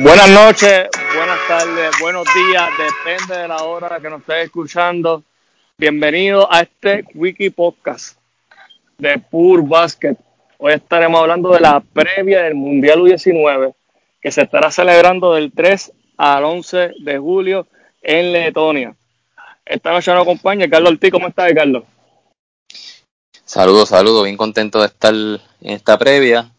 Buenas noches, buenas tardes, buenos días, depende de la hora que nos estés escuchando. Bienvenido a este Wiki Podcast de Pur Basket. Hoy estaremos hablando de la previa del Mundial U19 que se estará celebrando del 3 al 11 de julio en Letonia. Esta noche nos acompaña Carlos Ortiz. ¿Cómo estás, Carlos? Saludos, saludos. Bien contento de estar en esta previa.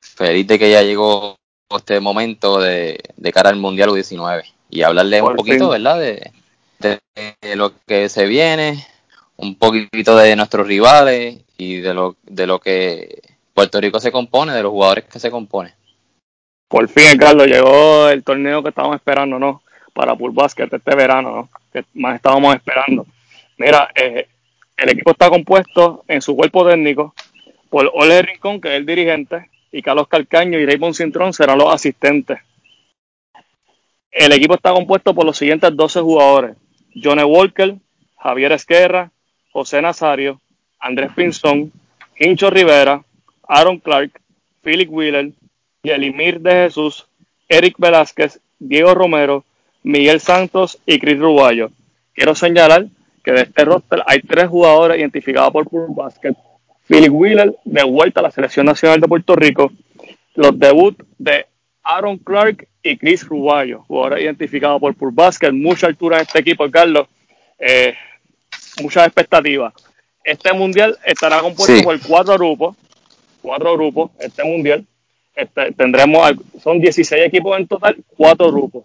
Feliz de que ya llegó este momento de, cara al Mundial U19 y hablarle un poquito, ¿verdad? De, de, lo que se viene, un poquito de nuestros rivales y de lo, de lo que Puerto Rico se compone, de los jugadores que se compone. Por fin, Carlos, llegó el torneo que estábamos esperando, ¿no? Para Pool Basket este verano, ¿no? Que más estábamos esperando. Mira, eh, el equipo está compuesto en su cuerpo técnico por Ole Rincón, que es el dirigente, y Carlos Calcaño y Raymond Cintrón serán los asistentes. El equipo está compuesto por los siguientes 12 jugadores: Johnny Walker, Javier Esquerra, José Nazario, Andrés Pinzón, Hincho Rivera, Aaron Clark, Philip Wheeler, Yelimir de Jesús, Eric Velázquez, Diego Romero, Miguel Santos y Chris Ruballo. Quiero señalar que de este roster hay tres jugadores identificados por Pure Basket Philip Wheeler de vuelta a la Selección Nacional de Puerto Rico, los debut de Aaron Clark y Chris Ruballo, jugadores identificados por Pur Basket, mucha altura en este equipo, Carlos, eh, muchas expectativas. Este mundial estará compuesto por cuatro grupos, cuatro grupos, este mundial. Este, tendremos, son 16 equipos en total, cuatro grupos,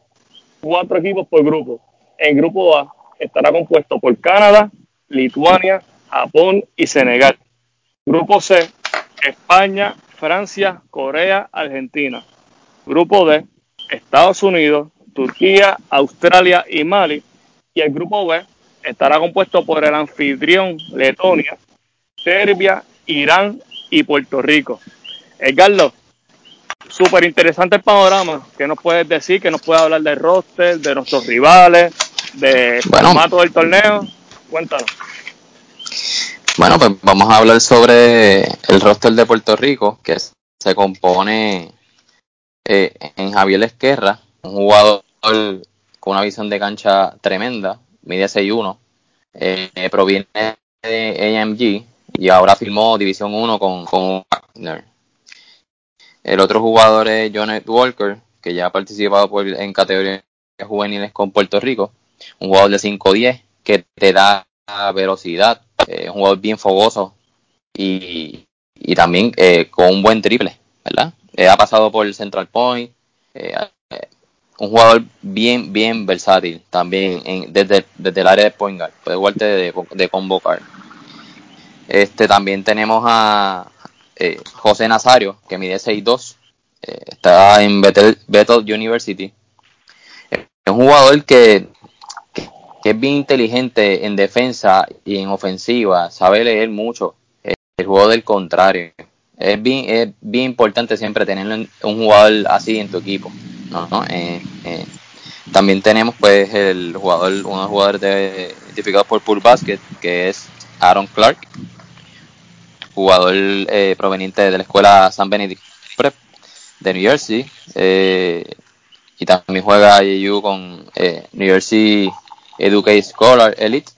cuatro equipos por grupo. El grupo A estará compuesto por Canadá, Lituania, Japón y Senegal. Grupo C, España, Francia, Corea, Argentina. Grupo D, Estados Unidos, Turquía, Australia y Mali. Y el grupo B estará compuesto por el anfitrión Letonia, Serbia, Irán y Puerto Rico. Edgardo, súper interesante el panorama. ¿Qué nos puedes decir? ¿Qué nos puedes hablar del roster, de nuestros rivales, del formato del torneo? Cuéntanos. Bueno, pues vamos a hablar sobre el roster de Puerto Rico, que se compone eh, en Javier Esquerra, un jugador con una visión de cancha tremenda, mide 6'1, eh, proviene de AMG y ahora firmó División 1 con, con Wagner. El otro jugador es Jonet Walker, que ya ha participado en categorías juveniles con Puerto Rico, un jugador de 5'10 que te da velocidad, eh, un jugador bien fogoso y, también eh, con un buen triple, ¿verdad? Eh, ha pasado por el Central Point, un jugador bien, bien versátil también desde, desde el área de point guard, puede jugarte de, convocar. Este, también tenemos a José Nazario, que mide 6'2, está en Bethel University. Es un jugador que que es bien inteligente en defensa y en ofensiva, sabe leer mucho el juego del contrario. Es bien, es bien importante siempre tener un jugador así en tu equipo. ¿no? Eh, eh, también tenemos pues el jugador, uno jugador de, identificado por Pool Basket, que es Aaron Clark, jugador eh, proveniente de la escuela San Benedict Prep de New Jersey. y también juega IU con New Jersey Educate Scholar Elite.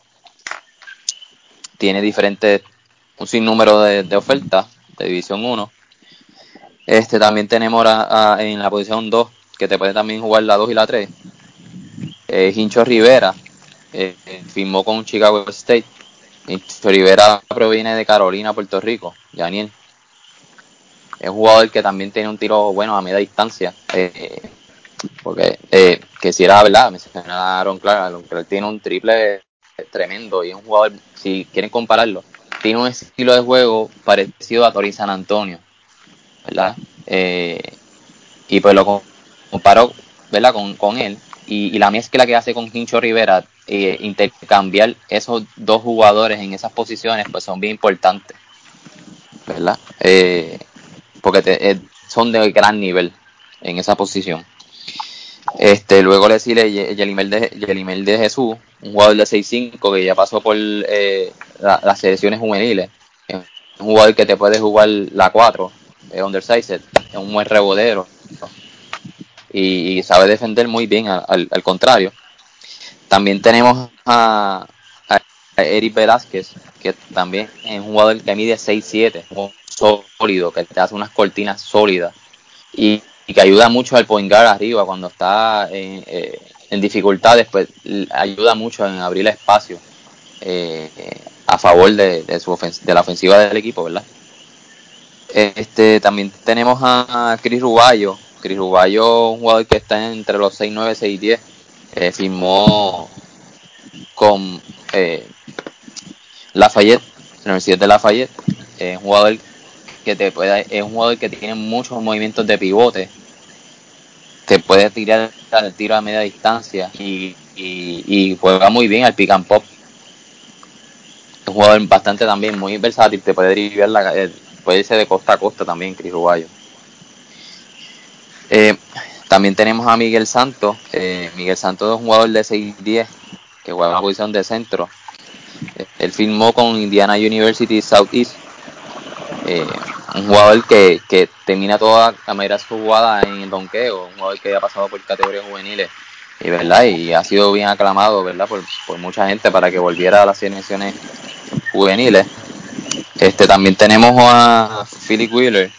Tiene diferentes, un sinnúmero de, ofertas de División 1. Este también tenemos en la posición 2, que te puede también jugar la 2 y la 3. Eh, Hincho Rivera eh, firmó con Chicago State. Hincho Rivera proviene de Carolina, Puerto Rico, Daniel. Es un jugador que también tiene un tiro bueno a media distancia. Eh, porque eh, que si era verdad, mencionaron, claro, Aaron Clark tiene un triple tremendo y es un jugador, si quieren compararlo, tiene un estilo de juego parecido a Tori San Antonio, ¿verdad? Eh, y pues lo comparo, ¿verdad? Con, con él y, la mezcla que hace con Hincho Rivera, eh, intercambiar esos dos jugadores en esas posiciones, pues son bien importantes, ¿verdad? Eh, porque te, son de gran nivel en esa posición. Este, luego le sigue Yelimel de, de Jesús, un jugador de 6'5 que ya pasó por eh, las selecciones juveniles. un jugador que te puede jugar la 4, es undersized, es un buen rebodero. y, sabe defender muy bien al, contrario. También tenemos a, Eric Velázquez, que también es un jugador que mide 6'7, sólido, que te hace unas cortinas sólidas y, que ayuda mucho al point arriba cuando está en, eh, dificultades, pues ayuda mucho en abrir espacio eh, a favor de, su de la ofensiva del equipo, ¿verdad? Este, también tenemos a Chris Ruballo. Chris Ruballo, un jugador que está entre los 6'9 y 6'10. Eh, firmó con eh, Lafayette, la Universidad de Lafayette. Es un jugador que te puede, es un jugador que tiene muchos movimientos de pivote. Te puede tirar el tiro a media distancia y, juega muy bien al pick and pop. Es un jugador bastante también muy versátil, te puede driblar la, puede irse de costa a costa también, Cris. Eh, también tenemos a Miguel Santos. Eh, Miguel Santos es un jugador de 6'10 que juega la posición de centro. Eh, él firmó con Indiana University Southeast. Un jugador que, que, termina toda la mayoría de su jugada en el donqueo. Un jugador que ha pasado por categorías juveniles y, ¿verdad? y ha sido bien aclamado ¿verdad? Por, por mucha gente para que volviera a las selecciones juveniles. Este, también tenemos a Philip Wheeler.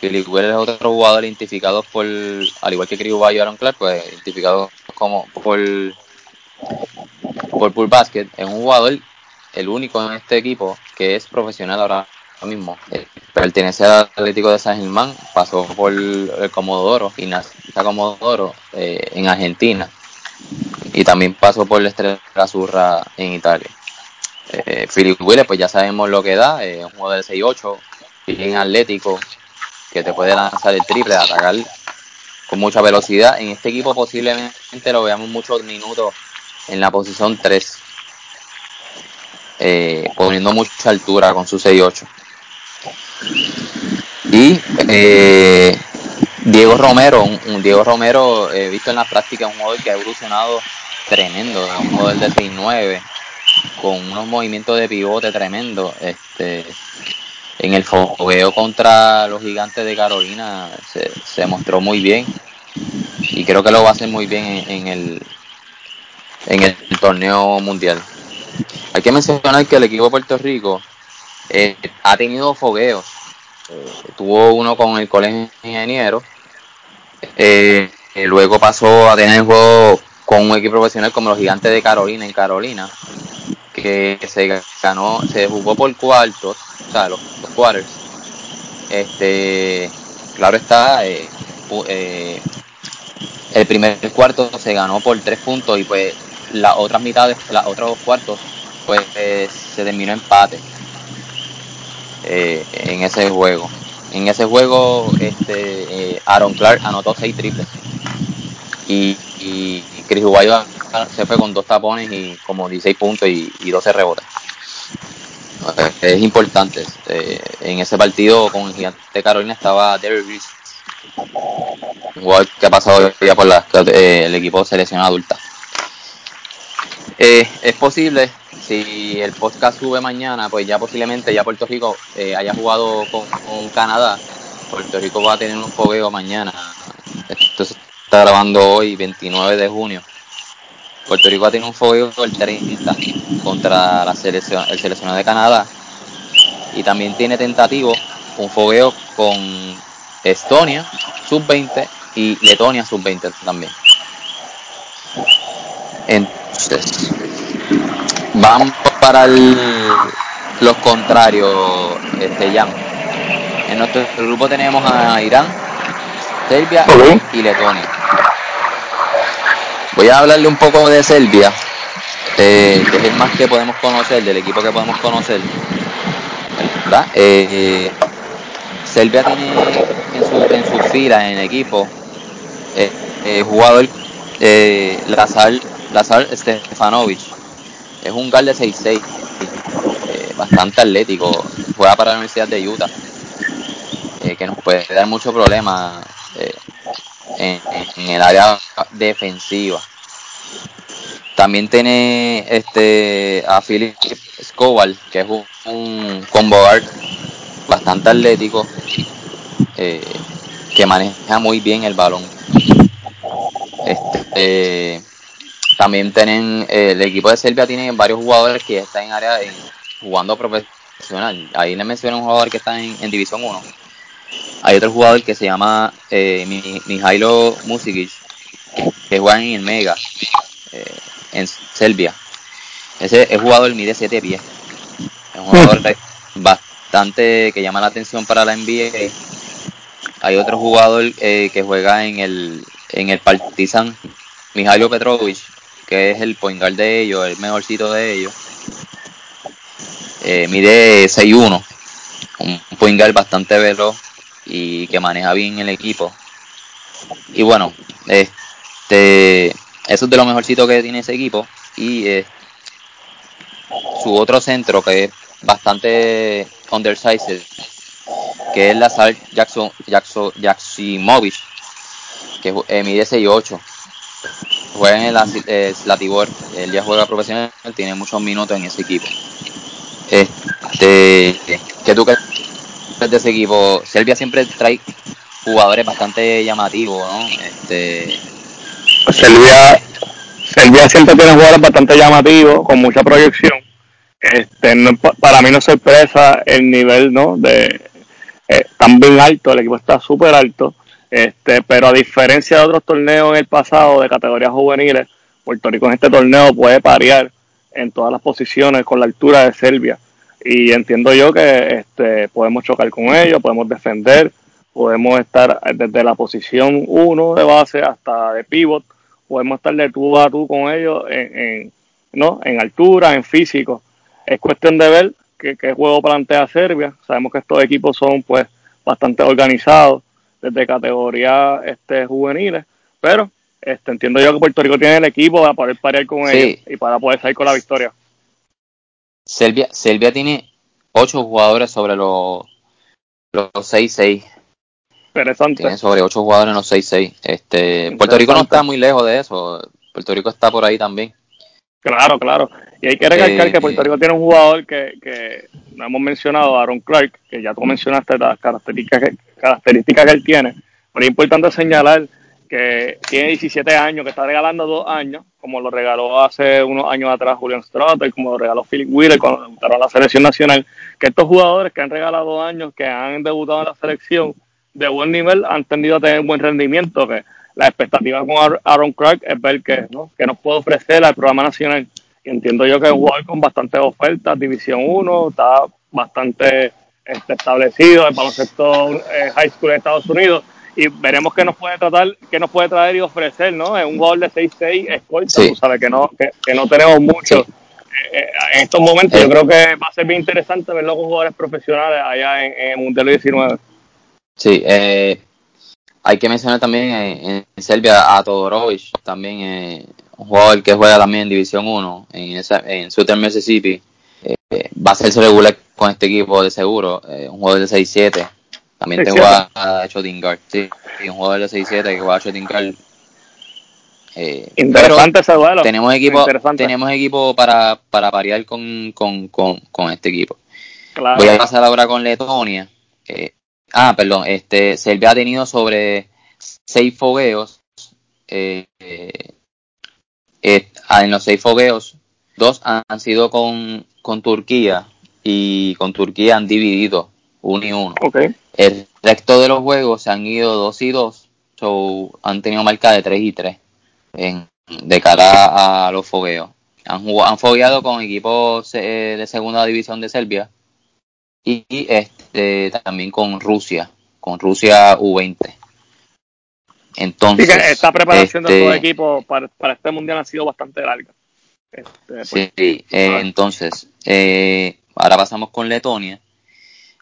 Philip Wheeler es otro jugador identificado por, al igual que Chris y Aaron Clark, pues identificado como por, por Pool Basket. Es un jugador, el único en este equipo que es profesional ahora mismo. Eh, pertenece al Atlético de San Germán, pasó por el Comodoro y nació Comodoro eh, en Argentina. Y también pasó por la Estrella Azurra en Italia. Eh, Philip Wheeler, pues ya sabemos lo que da, es un jugador de 6'8, bien atlético, que te puede lanzar el triple, atacar con mucha velocidad. En este equipo posiblemente lo veamos muchos minutos en la posición 3, eh, poniendo mucha altura con su 6'8. Y eh, Diego Romero, un, Diego Romero, he visto en la práctica un jugador que ha evolucionado tremendo, un jugador de 6'9 con unos movimientos de pivote tremendo. Este, en el fogueo contra los gigantes de Carolina se, mostró muy bien y creo que lo va a hacer muy bien en, el en el torneo mundial. Hay que mencionar que el equipo de Puerto Rico eh, ha tenido fogueos. Eh, tuvo uno con el colegio ingeniero. Eh, luego pasó a tener juego con un equipo profesional como los gigantes de Carolina en Carolina que se ganó, se jugó por cuartos, o sea, los, quarters. Este, claro está, eh, eh, el primer cuarto se ganó por tres puntos y pues las otras mitades, los otros cuartos, pues se terminó empate eh, en ese juego. En ese juego, este, Aaron Clark anotó seis triples y, y Chris Ubayo se fue con dos tapones y como 16 puntos y, 12 rebotes. Es importante. Eh, en ese partido con el gigante Carolina estaba Derrick Reese, un jugador que ha pasado ya por la, eh, el equipo de selección adulta. Eh, es posible, si el podcast sube mañana, pues ya posiblemente ya Puerto Rico haya jugado con, Canadá. Puerto Rico va a tener un fogueo mañana. Esto se está grabando hoy, 29 de junio. Puerto Rico tiene un fogueo el 30 contra la selección, el seleccionado de Canadá. Y también tiene tentativo un fogueo con Estonia sub-20 y Letonia sub-20 también. Entonces, vamos para los contrarios, este Jan. En nuestro grupo tenemos a Irán, Serbia y Letonia. Voy a hablarle un poco de Serbia, eh, que es el más que podemos conocer, del equipo que podemos conocer. ¿verdad? Eh, Serbia tiene en su, en su fila, en el equipo, eh, jugador Lazar, Lazar Stefanovic. Es un gal de 6'6", bastante atlético, juega para la Universidad de Utah, que nos puede dar mucho problema en, el área defensiva. También tiene este a Philip Escobar, que es un, un combo guard bastante atlético, eh, que maneja muy bien el balón. Este, también tienen, el equipo de Serbia tiene varios jugadores que están en área jugando profesional. Ahí le mencioné un jugador que está en, División 1. Hay otro jugador que se llama eh, Mijailo Musikic, que juega en el Mega, eh, en Serbia. Ese el jugador mide 7 pies. Es un jugador bastante que llama la atención para la NBA. Hay otro jugador eh, que juega en el, en el Partizan, Mijailo Petrovic, que es el point guard de ellos, el mejorcito de ellos. Eh, mide 6'1, un point guard bastante veloz y que maneja bien el equipo. Y bueno, este, eso es de lo mejorcito que tiene ese equipo. Y eh, su otro centro, que es bastante undersized, que es la Sal Jackson, Jackson, Jacksimovic, que eh, mide 6'8. Juega en el eh, Slatibor, él ya juega profesional, tiene muchos minutos en ese equipo. Este, ¿Qué tú crees de ese equipo? Serbia siempre trae jugadores bastante llamativos, ¿no? Este, Serbia, Serbia siempre tiene jugadores bastante llamativos, con mucha proyección. Este, para mí no es sorpresa el nivel, ¿no? De eh, tan bien alto, el equipo está súper alto. Este, pero a diferencia de otros torneos en el pasado de categorías juveniles, Puerto Rico en este torneo puede parear en todas las posiciones con la altura de Serbia. Y entiendo yo que este, podemos chocar con ellos, podemos defender, podemos estar desde la posición 1 de base hasta de pivot, podemos estar de tú a tú con ellos en, ¿no? en altura, en físico. Es cuestión de ver qué, qué juego plantea Serbia. Sabemos que estos equipos son pues bastante organizados desde categorías este, juveniles, pero este, entiendo yo que Puerto Rico tiene el equipo para poder parear con ellos y para poder salir con la victoria. Serbia, Serbia tiene ocho jugadores sobre los, los 6-6. Interesante. Tiene sobre ocho jugadores en los 6-6. Este, Puerto Rico no está muy lejos de eso. Puerto Rico está por ahí también. Claro, claro. Y hay que recalcar que Puerto Rico tiene un jugador que, que no hemos mencionado, Aaron Clark, que ya tú mencionaste las características que, características que él tiene. Pero es importante señalar que tiene 17 años, que está regalando dos años, como lo regaló hace unos años atrás Julian Strauter, como lo regaló Philip Wheeler cuando debutaron en la selección nacional, que estos jugadores que han regalado dos años, que han debutado en la selección de buen nivel, han tendido a tener buen rendimiento, que la expectativa con Aaron Clark es ver que, ¿no? que nos puede ofrecer al programa nacional. Entiendo yo que es un jugador con bastantes ofertas, División 1, está bastante este, establecido, el baloncesto eh, high school de Estados Unidos, y veremos qué nos puede tratar, qué nos puede traer y ofrecer, ¿no? Es un jugador de 6-6 escolta, sí. tú sabes que no, que, no tenemos mucho. Eh, eh, en estos momentos yo creo que va a ser bien interesante verlo con jugadores profesionales allá en, en Mundial 19. Sí, eh, hay que mencionar también en, Serbia a Todorovic, también eh, un jugador que juega también en División 1 en, esa, en Southern Mississippi. Eh, va a ser regular con este equipo de seguro, eh, un jugador de 6-7. También te juega a Shooting Guard, sí, un jugador de 6-7 que juega a Shooting Guard. Eh, interesante ese duelo. Tenemos equipo, tenemos equipo para, para parear con, con, con, con este equipo. Claro. Voy a pasar ahora con Letonia. Ah, perdón, este, Serbia ha tenido sobre seis fogueos. Eh, eh, ah, en los seis fogueos, dos han, sido con, con, Turquía y con Turquía han dividido uno y uno. El resto de los juegos se han ido dos y dos, so, han tenido marca de tres y tres en, de cara a los fogueos. Han, han fogueado con equipos eh, de segunda división de Serbia y este también con Rusia, con Rusia U20. Entonces, esta preparación de los este, equipos para, para, este mundial ha sido bastante larga. Este, pues, sí, eh, entonces, eh, ahora pasamos con Letonia.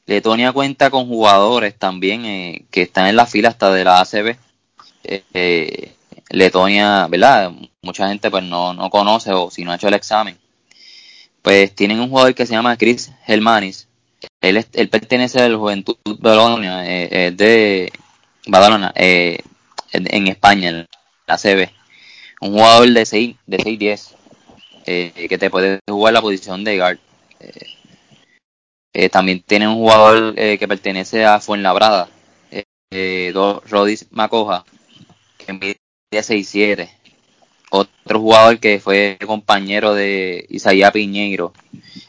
Letonia cuenta con jugadores también eh, que están en la fila hasta de la ACB. Letonia, ¿verdad? Mucha gente pues no, no conoce o si no ha hecho el examen. Pues tienen un jugador que se llama Chris Helmanis, él, él pertenece a la Juventud Bolonia, eh, de Badalona, eh, en, España, en la CB. Un jugador de 6 de 6'10 eh, que te puede jugar la posición de guard. Eh, eh, también tiene un jugador que pertenece a Fuenlabrada, Rodis Macoja, que mide 6'7". Otro jugador que fue compañero de Isaías Piñeiro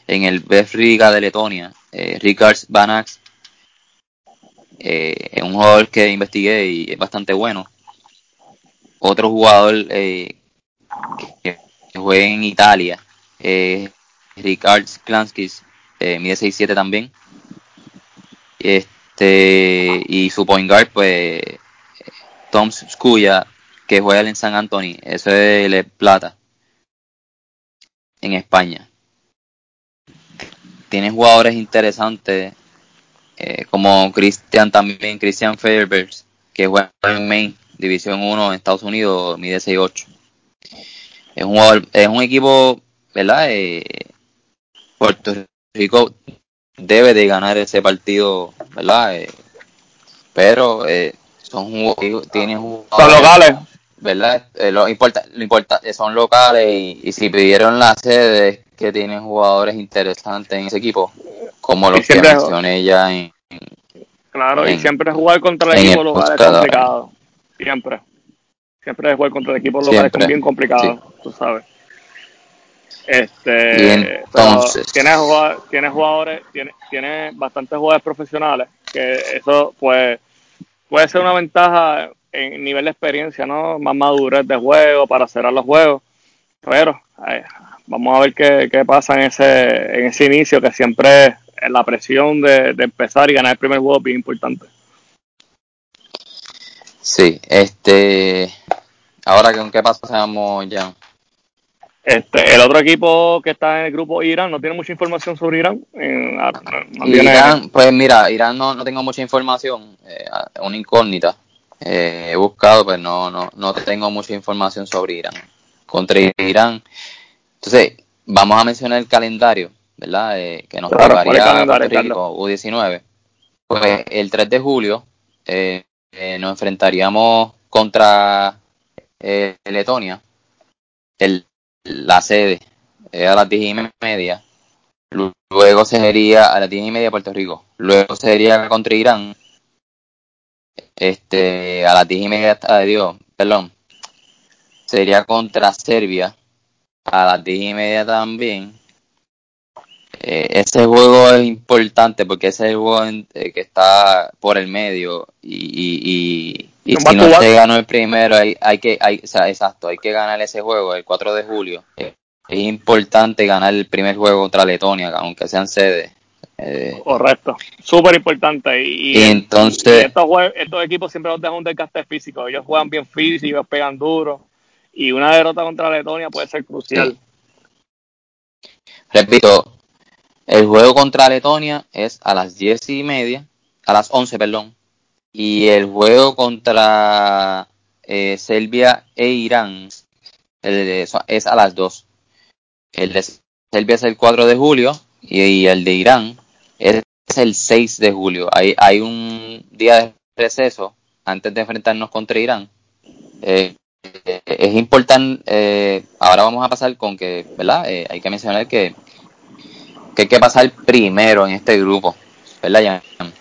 en el Bundesliga de Letonia, eh, Ricards Banax, es un jugador que investigué y es bastante bueno. Otro jugador eh, que, juega en Italia, eh, Ricards Klanskis, eh, mide 6'7 también. Este, y su point guard, pues, Tom Scuya, que juega en San Antonio, eso es el plata, en España. Tiene jugadores interesantes, eh, como Christian también, Christian Fairbergs, que juega en Maine, División 1 en Estados Unidos, mide 6'8. Es un, jugador, es un equipo, ¿verdad? Eh, Puerto Rico debe de ganar ese partido, ¿verdad? Eh, pero eh, son tienen jugadores, son locales, ¿verdad? Eh, lo importa, lo importa, son locales y, y, si pidieron la sede que tienen jugadores interesantes en ese equipo, como los que mencioné ya en, Claro, en, y siempre jugar contra el equipo local es complicado. Siempre. Siempre jugar contra el equipo local es bien complicado, sí. tú sabes. Este, entonces, tiene, jugadores, tiene jugadores, tiene, tiene bastantes jugadores profesionales, que eso pues puede ser una ventaja en nivel de experiencia, ¿no? Más madurez de juego para cerrar los juegos. Pero ay, vamos a ver qué, qué, pasa en ese, en ese inicio, que siempre la presión de, de empezar y ganar el primer juego es bien importante. Sí, este. Ahora, ¿con qué pasamos ya? Este, el otro equipo que está en el grupo Irán no tiene mucha información sobre Irán. Eh, no tiene... Irán pues mira, Irán no, no tengo mucha información, eh, una incógnita. Eh, he buscado, pero no, no, no tengo mucha información sobre Irán. Contra Irán. Entonces, vamos a mencionar el calendario, ¿verdad? Eh, que nos claro, prepararía Puerto Rico, U19. Pues el 3 de julio eh, nos enfrentaríamos contra Letonia. El la sede es a las diez y media. Luego sería a las diez y media Puerto Rico. Luego sería contra Irán. Este, a las diez y media, Dios, perdón. Sería contra Serbia. A las diez y media también. Eh, ese juego es importante porque ese es el juego en, eh, que está por el medio y, y, y, y si no se ganó el primero hay, hay que hay, o sea, exacto hay que ganar ese juego el 4 de julio. Es importante ganar el primer juego contra Letonia aunque sean sede. Eh, correcto. Súper importante. Y, entonces estos, estos, equipos siempre nos dejan un desgaste físico. Ellos juegan bien físico ellos pegan duro. Y una derrota contra Letonia puede ser crucial. Repito el juego contra Letonia es a las diez y media, a las once, perdón. Y el juego contra eh, Serbia e Irán es a las dos. El de Serbia es el 4 de julio y, el de Irán es el 6 de julio. Hay, hay un día de receso antes de enfrentarnos contra Irán. Eh, es importante, eh, ahora vamos a pasar con que, ¿verdad? Eh, hay que mencionar que que hay que pasar primero en este grupo, ¿verdad, Jan?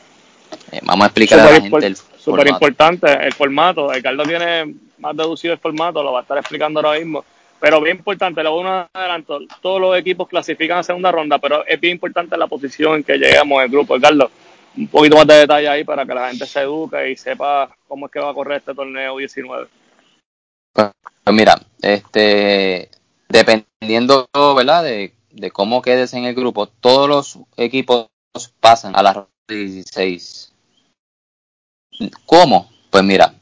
Eh, vamos a explicar super a la gente el Súper importante el formato. El Carlos tiene más deducido el formato, lo va a estar explicando ahora mismo. Pero bien importante, luego un adelanto, todos los equipos clasifican a segunda ronda, pero es bien importante la posición en que lleguemos el grupo. Carlos, un poquito más de detalle ahí para que la gente se eduque y sepa cómo es que va a correr este torneo 19. Pues mira, este dependiendo, ¿verdad? De de cómo quedes en el grupo, todos los equipos pasan a la ronda 16. ¿Cómo? Pues mira,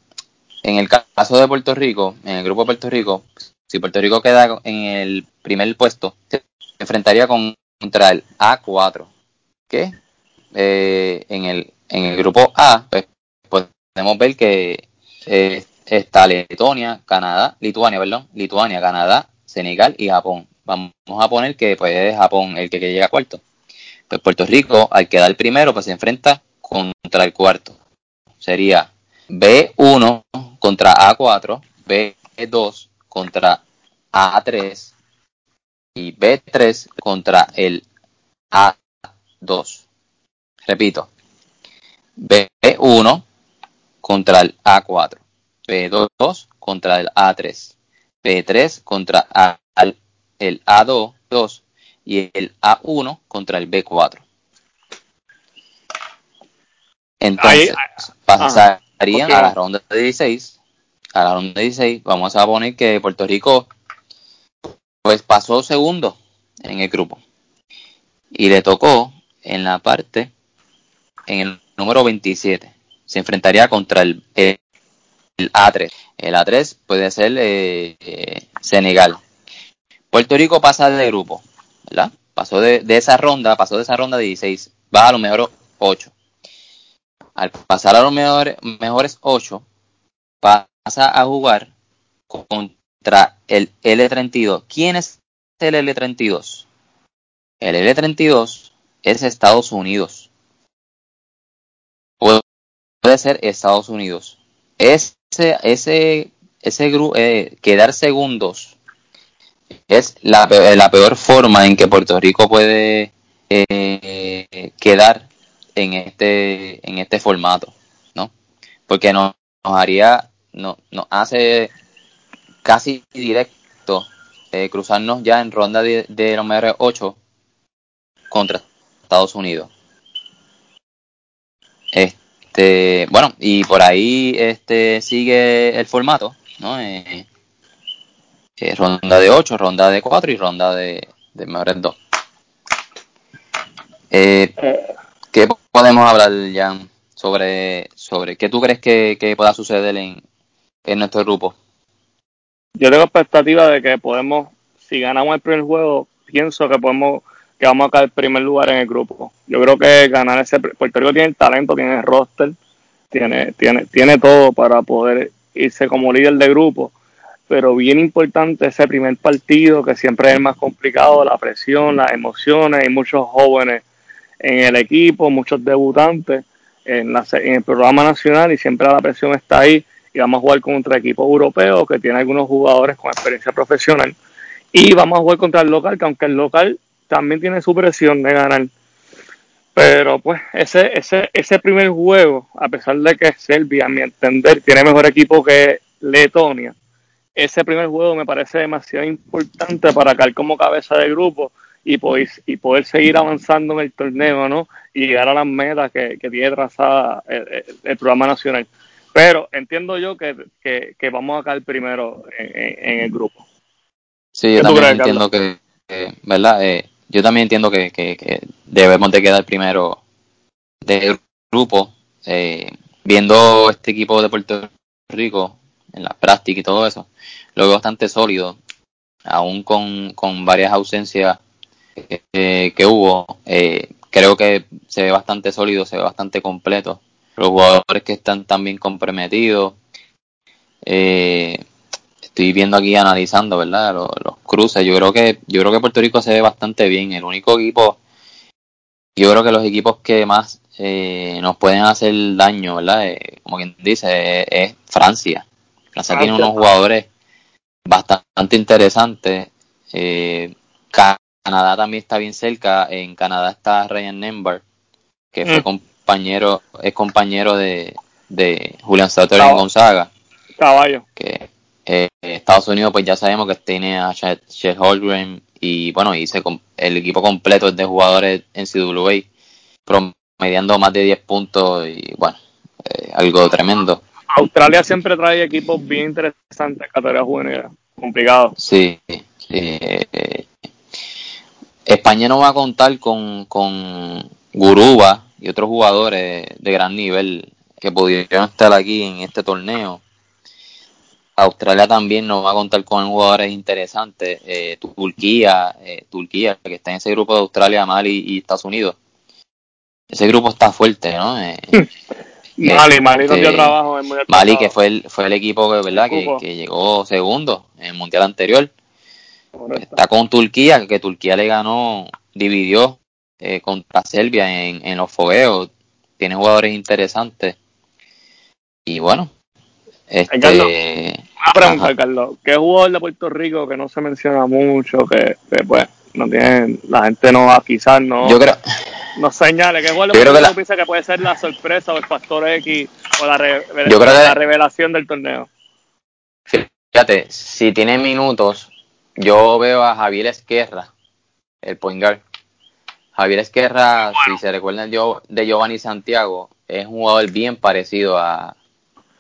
en el caso de Puerto Rico, en el grupo de Puerto Rico, si Puerto Rico queda en el primer puesto, se enfrentaría contra el A4. ¿Qué? Eh, en, el, en el grupo A, pues podemos ver que eh, está Letonia, Canadá, Lituania, perdón, Lituania, Canadá, Senegal y Japón vamos a poner que pues es Japón el que, que llega cuarto. Pues Puerto Rico, al quedar primero, pues se enfrenta contra el cuarto. Sería B1 contra A4, B2 contra A3 y B3 contra el A2. Repito, B1 contra el A4, P2 contra el A3, P3 contra A, el A2 2, y el A1 contra el B4. Entonces, pasarían a la ronda de 16. A la ronda de 16, vamos a poner que Puerto Rico pues pasó segundo en el grupo. Y le tocó en la parte, en el número 27. Se enfrentaría contra el, el, A3. El A3 puede ser eh, eh, Senegal. Puerto Rico pasa de grupo, ¿verdad? Pasó de, esa ronda, pasó de esa ronda de 16, va a los mejores 8. Al pasar a los mejores, mejores 8, pasa a jugar contra el L32. ¿Quién es el L32? El L32 es Estados Unidos. Puede ser Estados Unidos. Ese, ese, ese grupo, eh, quedar segundos es la, la peor forma en que Puerto Rico puede eh, quedar en este en este formato, ¿no? Porque nos, nos haría, no, nos hace casi directo eh, cruzarnos ya en ronda de, de los mejores 8 contra Estados Unidos. Este, bueno, y por ahí este sigue el formato, ¿no? Eh, ronda de 8, ronda de 4 y ronda de, de mejores 2. Eh, ¿Qué podemos hablar, Jan, sobre, sobre qué tú crees que, pueda suceder en, en nuestro grupo? Yo tengo expectativa de que podemos, si ganamos el primer juego, pienso que podemos que vamos a caer en primer lugar en el grupo. Yo creo que ganar ese Puerto Rico tiene el talento, tiene el roster, tiene, tiene, tiene todo para poder irse como líder de grupo pero bien importante ese primer partido, que siempre es el más complicado, la presión, las emociones, hay muchos jóvenes en el equipo, muchos debutantes en, en el programa nacional y siempre la presión está ahí y vamos a jugar contra equipos europeos que tiene algunos jugadores con experiencia profesional y vamos a jugar contra el local, que aunque el local también tiene su presión de ganar. Pero pues ese, ese, ese primer juego, a pesar de que Serbia, a mi entender, tiene mejor equipo que Letonia, ese primer juego me parece demasiado importante para caer como cabeza de grupo y poder, y poder seguir avanzando en el torneo, ¿no? Y llegar a las metas que, tiene trazada el, programa nacional. Pero entiendo yo que, vamos a caer primero en, el grupo. Sí, yo también entiendo que, ¿verdad? Eh, yo también entiendo que, debemos de quedar primero del grupo. Eh, viendo este equipo de Puerto Rico en la práctica y todo eso, lo veo bastante sólido, aún con, varias ausencias eh, que hubo. Eh, creo que se ve bastante sólido, se ve bastante completo. Los jugadores que están también comprometidos. Eh, estoy viendo aquí analizando, ¿verdad? Los, cruces. Yo creo que yo creo que Puerto Rico se ve bastante bien. El único equipo, yo creo que los equipos que más nos pueden hacer daño, ¿verdad? como quien dice, es Francia. Francia tiene unos jugadores bastante interesantes. Eh, Canadá también está bien cerca. En Canadá está Ryan Nembar, que fue mm. compañero, es compañero de, de Julian Sutter en Gonzaga. Caballo. Que eh, Estados Unidos, pues ya sabemos que tiene a Chet Holgren y bueno, y el equipo completo de jugadores en CWA, promediando más de 10 puntos y bueno, eh, algo tremendo. Australia siempre trae equipos bien interesantes, categoría juvenil, complicado. Sí, eh, España no va a contar con, con Guruba y otros jugadores de gran nivel que pudieron estar aquí en este torneo. Australia también no va a contar con jugadores interesantes. Eh, Turquía, eh, Turquía, que está en ese grupo de Australia, Mali y Estados Unidos. Ese grupo está fuerte, ¿no? Mali, Mali no dio este, trabajo en Mali, que fue el, fue el equipo que, ¿verdad? Que, llegó segundo en el mundial anterior. Está con Turquía, que Turquía le ganó, dividió eh, contra Serbia en, en los fogueos. Tiene jugadores interesantes. Y bueno, este, Carlos, una pregunta, Carlos. ¿Qué jugador de Puerto Rico que no se menciona mucho, que, que pues no tienen, la gente no va, quizás no. Yo creo, no señale que igual que la... piensa que puede ser la sorpresa o el factor X o la, revelación del torneo. fíjate, si tiene minutos, yo veo a Javier Esquerra, el point guard. Javier Esquerra, si se recuerdan de Giovanni Santiago, es un jugador bien parecido a,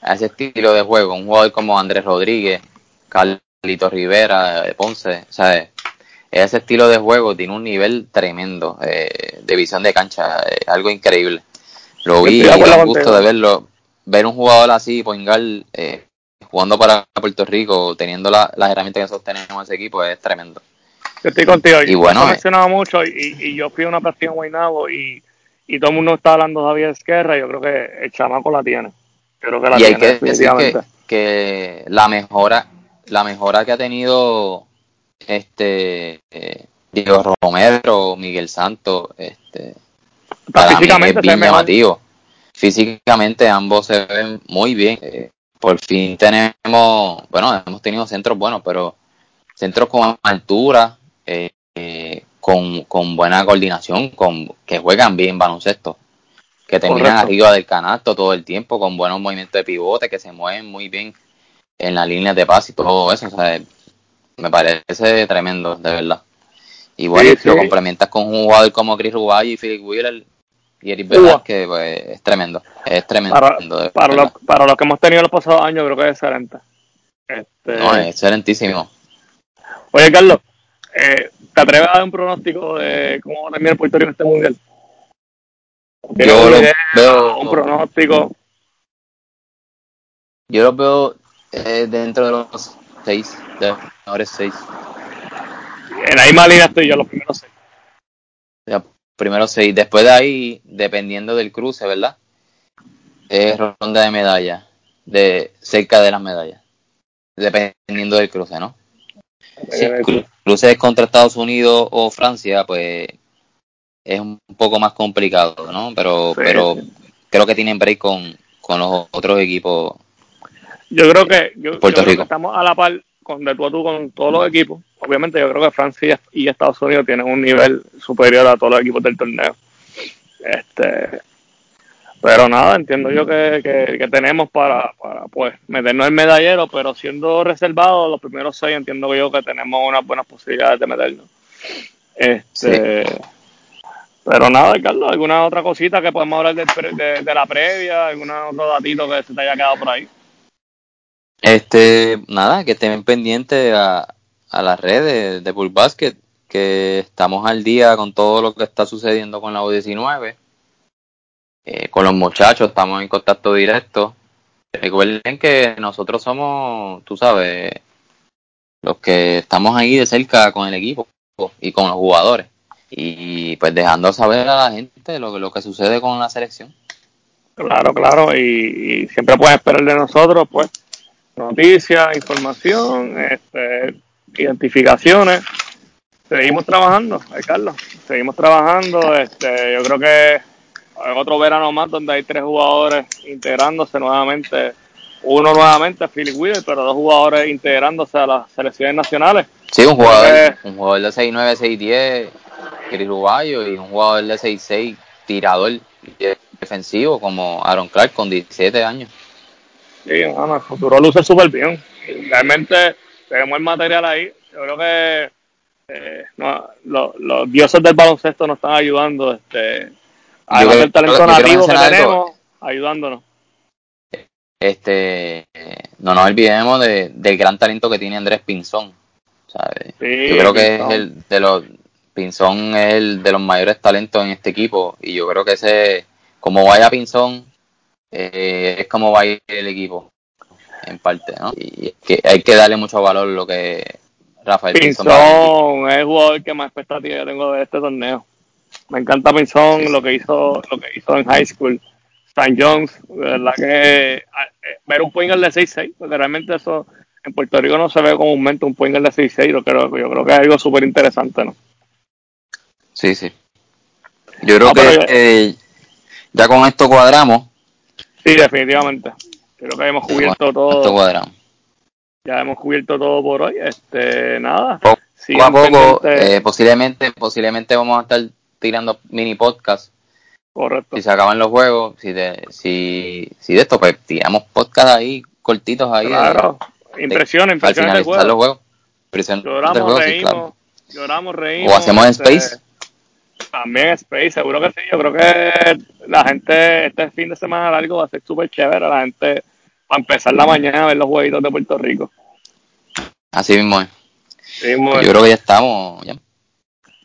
a ese estilo de juego. Un jugador como Andrés Rodríguez, Carlito Rivera, de Ponce. Sea, ese estilo de juego tiene un nivel tremendo eh, de visión de cancha, eh, algo increíble. Lo vi y un gusto de verlo. Ver un jugador así, Poingal, eh, jugando para Puerto Rico, teniendo las herramientas que nosotros tenemos en ese equipo, es tremendo. Yo estoy contigo. Y bueno, he mencionado mucho y, y, yo fui a una práctica en Guaynabo y, y todo el mundo está hablando de Javier Esquerra. Yo creo que el chamaco la tiene. Creo que la y hay que decir que, que, la mejora la mejora que ha tenido este eh, Diego Romero, Miguel Santos, este, físicamente es bien llamativo. Físicamente ambos se ven muy bien. Eh, por fin tenemos, bueno, hemos tenido centros buenos, pero centros con altura, eh, con, con, buena coordinación, con que juegan bien baloncesto, que terminan arriba del canasto todo el tiempo, con buenos movimientos de pivote, que se mueven muy bien en la línea de paz y todo eso. O sea, me parece tremendo, de verdad. Y bueno, lo complementas con un jugador como Chris Rubay y Philip Wheeler y Eric que pues, es tremendo. Es tremendo. Para, para, lo, para lo que hemos tenido los pasados años, creo que es excelente. Este... No, es excelentísimo. Oye, Carlos, eh, ¿te atreves a dar un pronóstico de cómo va a terminar Puerto Rico en este mundial? Yo lo veo. Un pronóstico. Yo lo veo eh, dentro de los seis, de los seis. En la misma línea estoy yo, los primeros seis. Ya, primero seis. Después de ahí, dependiendo del cruce, ¿verdad? Es ronda de medalla, de cerca de las medallas. Dependiendo del cruce, ¿no? Si el cruce es contra Estados Unidos o Francia, pues es un poco más complicado, ¿no? Pero, pero creo que tienen break con, con los otros equipos yo creo que, yo, creo que estamos a la par con de tú a tú con todos los equipos. Obviamente yo creo que Francia y Estados Unidos tienen un nivel superior a todos los equipos del torneo. Este, pero nada, entiendo yo que, que, tenemos para, para pues meternos en medallero, pero siendo reservados los primeros seis, entiendo yo que tenemos unas buenas posibilidades de meternos. Este, Pero nada, Carlos, ¿alguna otra cosita que podemos hablar de, de, la previa? ¿Algún otro datito que se te haya quedado por ahí? Este, nada, que estén pendientes a, a las redes de Bull Basket, que estamos al día con todo lo que está sucediendo con la U19. Eh, con los muchachos estamos en contacto directo. Recuerden que nosotros somos, tú sabes, los que estamos ahí de cerca con el equipo y con los jugadores. Y pues dejando saber a la gente lo, lo que sucede con la selección. Claro, claro, y, y siempre pueden esperar de nosotros, pues, noticias, información, este, identificaciones. Seguimos trabajando, Carlos, seguimos trabajando. Este, yo creo que hay otro verano más donde hay tres jugadores integrándose nuevamente. Uno nuevamente, Philip Wheeler, pero dos jugadores integrándose a las selecciones nacionales. Sí, un jugador, un jugador de 6'9, 6'10, Chris Rubayo, y un jugador de 6'6, tirador defensivo como Aaron Clark con 17 años. Sí, el futuro luce súper bien. Realmente tenemos el material ahí. Yo creo que eh, los dioses del baloncesto nos están ayudando. Este, además del talento nativo que tenemos, ayudándonos. Este, no nos olvidemos de, del gran talento que tiene Andrés Pinzón. ¿sabes? yo creo que es el de los Pinzón es el de los mayores talentos en este equipo y yo creo que ese como vaya Pinzón eh, es como va a ir el equipo, en parte, ¿no? Y que hay que darle mucho valor lo que Rafael Pinzón, es el jugador que más expectativa tengo de este torneo. Me encanta Pinzón, lo que hizo lo que hizo en high school. Stan Jones, de verdad que eh, ver un pointer de 6-6, porque realmente eso en Puerto Rico no se ve comúnmente un pointer de 6-6, yo creo, yo creo que es algo súper interesante, ¿no? Sí, sí. Yo creo ah, que eh, ya con esto cuadramos. Sí, definitivamente. Creo que hemos cubierto todo. Ya hemos cubierto todo por hoy. Este, nada. Poco a poco, eh, posiblemente, posiblemente vamos a estar tirando mini podcast. Correcto. Si se acaban los juegos, si de, si, si de esto, pues tiramos podcast ahí, cortitos ahí. Claro. Impresiones, Al impresiones del finalizar los juego. juegos. Impresiones del Lloramos, juego, sí, reímos, claro. lloramos, reímos. O hacemos este, Space. También Space, seguro que sí. Yo creo que la gente, este fin de semana largo va a ser súper chévere. La gente va a empezar la mañana a ver los jueguitos de Puerto Rico. Así mismo es. Sí, muy Yo creo que ya estamos. Ya.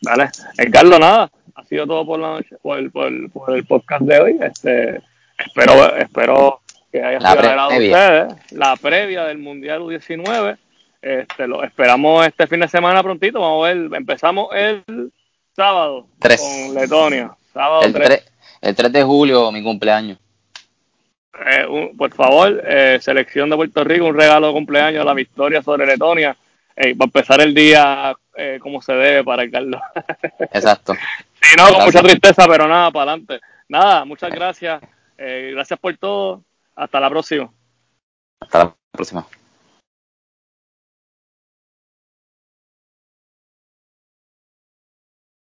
Dale, Carlos, nada, ha sido todo por la noche, por, el- por, el- por el podcast de hoy. Este, espero, espero que haya sido agrado a ustedes. La previa del Mundial U19. Este, lo esperamos este fin de semana prontito. Vamos a ver, empezamos el sábado Tres. con Letonia. Sábado El 3. 3, el 3 de julio, mi cumpleaños. Eh, un- por favor, eh, selección de Puerto Rico, un regalo de cumpleaños, la victoria sobre Letonia. Eh, va a empezar el día eh, como se debe para Carlos. Exacto. Sí, no, con mucha tristeza, pero nada, para adelante. Nada, muchas gracias. Eh, gracias por todo. Hasta la próxima. Hasta la próxima.